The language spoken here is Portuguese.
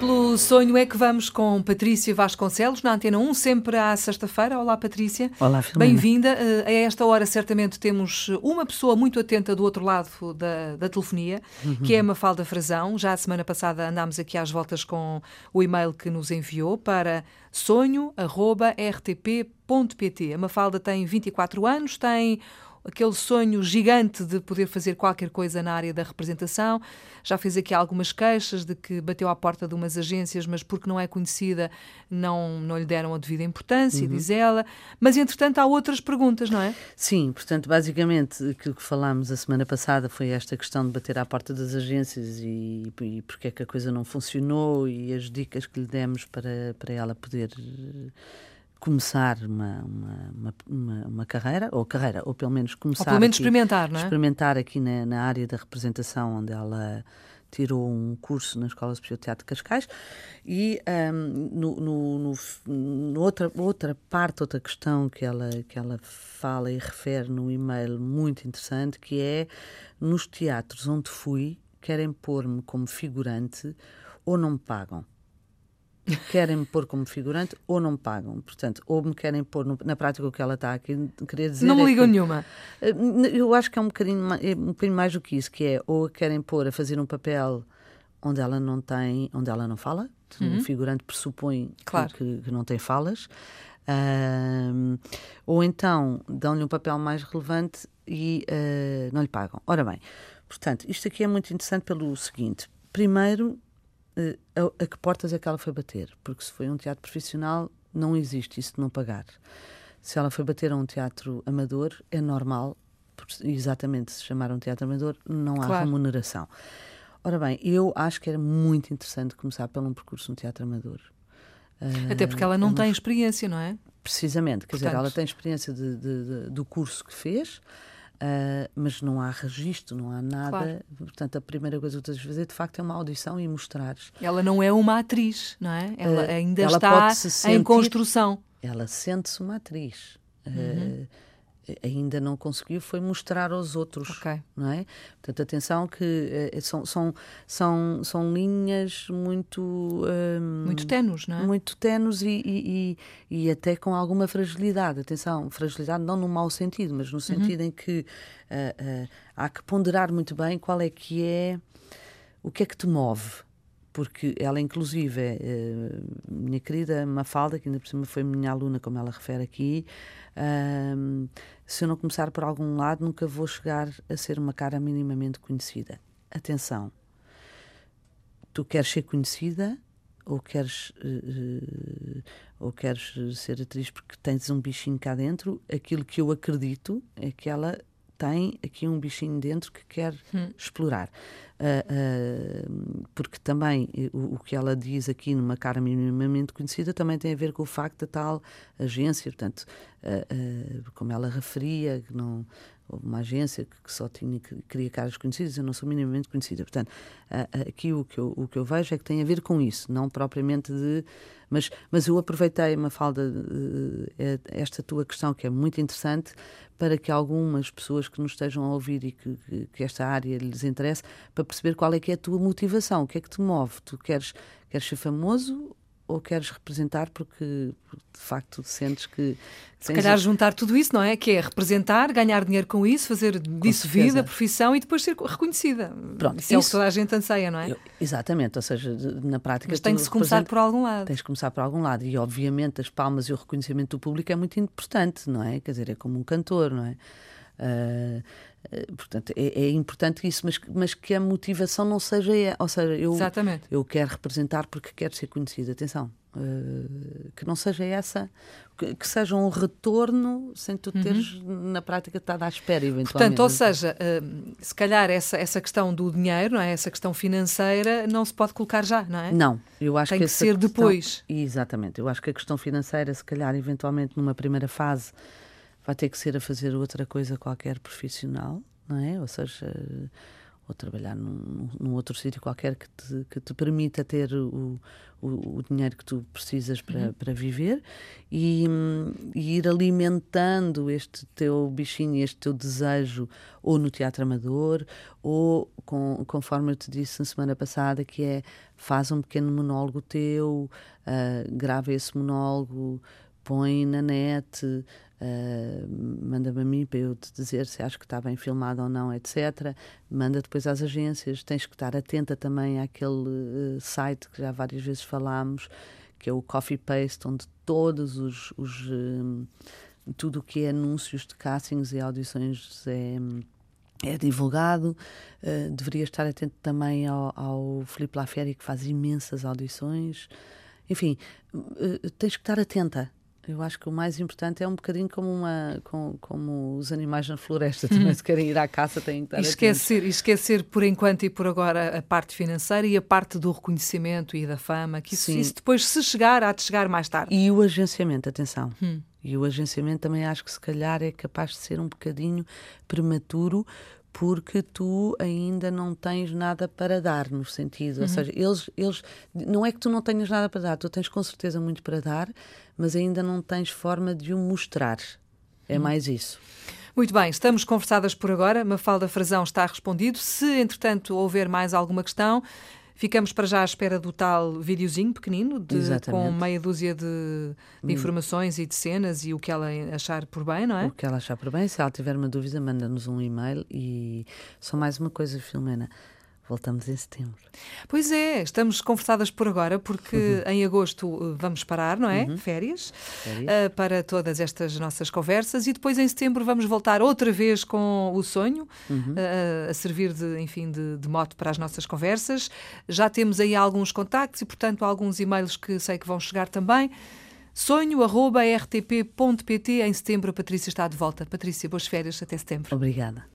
Pelo sonho é que vamos com Patrícia Vasconcelos na Antena 1, sempre à sexta-feira. Olá, Patrícia. Olá, Bem-vinda. Eh, a esta hora, certamente, temos uma pessoa muito atenta do outro lado da, da telefonia, uhum. que é a Mafalda Frazão. Já a semana passada andámos aqui às voltas com o e-mail que nos enviou para sonho.rtp.pt. A Mafalda tem 24 anos, tem aquele sonho gigante de poder fazer qualquer coisa na área da representação. Já fez aqui algumas queixas de que bateu à porta de umas agências, mas porque não é conhecida não, não lhe deram a devida importância, uhum. diz ela. Mas, entretanto, há outras perguntas, não é? Sim, portanto, basicamente, aquilo que falámos a semana passada foi esta questão de bater à porta das agências e, e porque é que a coisa não funcionou e as dicas que lhe demos para, para ela poder começar uma, uma, uma, uma, carreira, ou carreira, ou pelo menos começar. Ou pelo menos aqui, experimentar, não é? Experimentar aqui na, na, área da representação, onde ela tirou um curso na Escola de Teatro de Cascais. E um, no, no, no, no, outra, outra parte, outra questão que ela, que ela fala e refere no e-mail muito interessante, que é nos teatros onde fui, querem pôr-me como figurante ou não me pagam querem me pôr como figurante ou não me pagam. Portanto, ou me querem pôr no, na prática o que ela está aqui querer dizer. Não me é ligam nenhuma. Eh, eu acho que é um bocadinho, é um bocadinho mais do que isso, que é ou querem pôr a fazer um papel onde ela não tem, onde ela não fala. Uhum. O figurante pressupõe claro. que, que, não tem falas. Uh, ou então dão-lhe um papel mais relevante e uh, não lhe pagam. Ora bem, portanto, isto aqui é muito interessante pelo seguinte. Primeiro, a, a, que portas é que ela foi bater? Porque se foi um teatro profissional, não existe isso de não pagar. Se ela foi bater a um teatro amador, é normal, exatamente se chamar um teatro amador, não há claro. remuneração. Ora bem, eu acho que era muito interessante começar por um percurso no teatro amador. Até porque ela não uh, tem experiência, não é? Precisamente, quer Portanto... dizer, ela tem experiência de, de, de, do curso que fez, Uh, mas não há registro, não há nada. Claro. Portanto, a primeira coisa que tens de fazer, de facto, é uma audição e mostrares. Ela não é uma atriz, não é? Ela uh, ainda ela está sentir, em construção. Ela sente-se uma atriz. Uhum. Uh, ainda não conseguiu foi mostrar aos outros, okay. não é? Portanto, atenção que uh, são, são, são, são linhas muito... Um, muito tenos, não é? Muito tenos e, e, e, até com alguma fragilidade. Atenção, fragilidade não no mau sentido, mas no sentido uhum. em que uh, uh, há que ponderar muito bem qual é que é, o que é que te move, porque ela, inclusive, é, minha querida Mafalda, que ainda por cima foi minha aluna, como ela refere aqui, se eu não começar por algum lado, nunca vou chegar a ser uma cara minimamente conhecida. Atenção, tu queres ser conhecida ou queres, uh, ou queres ser atriz porque tens um bichinho cá dentro? Aquilo que eu acredito é que ela tem aqui um bichinho dentro que quer hum. explorar. Uh, uh, porque também o, o, que ela diz aqui numa cara minimamente conhecida também tem a ver com o facto da tal agência, portanto, uh, como ela referia, que não houve uma agência que, só tinha que queria caras conhecidas, eu não sou minimamente conhecida. Portanto, aqui o que, eu, o que eu vejo é que tem a ver com isso, não propriamente de. Mas, mas eu aproveitei, uma falda esta tua questão, que é muito interessante, para que algumas pessoas que nos estejam a ouvir e que, que, esta área lhes interesse, para perceber qual é que é a tua motivação, o que é que te move. Tu queres, queres ser famoso ou queres representar porque, de facto sentes que. Se calhar juntar tudo isso, não é? Que é representar, ganhar dinheiro com isso, fazer disso vida, profissão e depois ser reconhecida. Pronto, isso, isso, é o que toda a gente anseia, não é? Eu, exatamente, ou seja, na prática. Mas tem de se começar por algum lado. Tens de começar por algum lado. E obviamente as palmas e o reconhecimento do público é muito importante, não é? Quer dizer, é como um cantor, não é? Uh, portanto, é, é, importante isso, mas, mas que a motivação não seja. Ou seja, eu, Exatamente. eu quero representar porque quero ser conhecida. Atenção, uh, que não seja essa, que, que, seja um retorno sem tu teres uhum. na prática estado à espera, eventualmente. Portanto, ou seja, uh, se calhar essa, essa questão do dinheiro, não é? essa questão financeira, não se pode colocar já, não é? Não, eu acho Tem que, que ser questão, depois. Exatamente, eu acho que a questão financeira, se calhar, eventualmente numa primeira fase vai ter que ser a fazer outra coisa qualquer profissional, não é? Ou seja, ou trabalhar num, num outro sítio qualquer que te, que te permita ter o, o, o dinheiro que tu precisas para, uhum. para viver e, e, ir alimentando este teu bichinho, este teu desejo, ou no teatro amador, ou com, conforme eu te disse na semana passada, que é faz um pequeno monólogo teu, uh, grava esse monólogo, põe na net, Uh, manda-me a mim para eu te dizer se acho que está bem filmado ou não, etc. Manda depois às agências. Tens que estar atenta também àquele uh, site que já várias vezes falámos, que é o Coffee Paste, onde todos os. os uh, tudo o que é anúncios de castings e audições é é divulgado. Uh, deveria estar atento também ao, ao Filipe Laferi, que faz imensas audições. Enfim, tens que estar atenta. Eu acho que o mais importante é um bocadinho como, uma, com, como os animais na floresta, também hum. se querem ir à caça têm que estar esquecer, atentos. Esquecer por enquanto e por agora a parte financeira e a parte do reconhecimento e da fama, que isso, isso depois se chegar, há de chegar mais tarde. E o agenciamento, atenção. Hum. E o agenciamento também acho que se calhar é capaz de ser um bocadinho prematuro, porque tu ainda não tens nada para dar, no sentido, uhum. ou seja, eles, eles, não é que tu não tenhas nada para dar, tu tens com certeza muito para dar, mas ainda não tens forma de o mostrar. É uhum. mais isso. Muito bem, estamos conversadas por agora. Mafalda Frazão está respondido. Se, entretanto, houver mais alguma questão, Ficamos para já à espera do tal videozinho pequenino, de, com meia dúzia de, de, hum. informações e de cenas e o que ela achar por bem, não é? O que ela achar por bem. Se ela tiver uma dúvida, manda-nos um e-mail. E só mais uma coisa, Filomena. Voltamos em setembro. Pois é, estamos conversadas por agora, porque uhum. em agosto uh, vamos parar, não é? Uhum. Férias, Férias. Uh, para todas estas nossas conversas e depois em setembro vamos voltar outra vez com o sonho, uhum. uh, a servir de, enfim, de, de mote para as nossas conversas. Já temos aí alguns contactos e, portanto, alguns e-mails que sei que vão chegar também. Sonho.rtp.pt em setembro a Patrícia está de volta. Patrícia, boas férias, até setembro. Obrigada.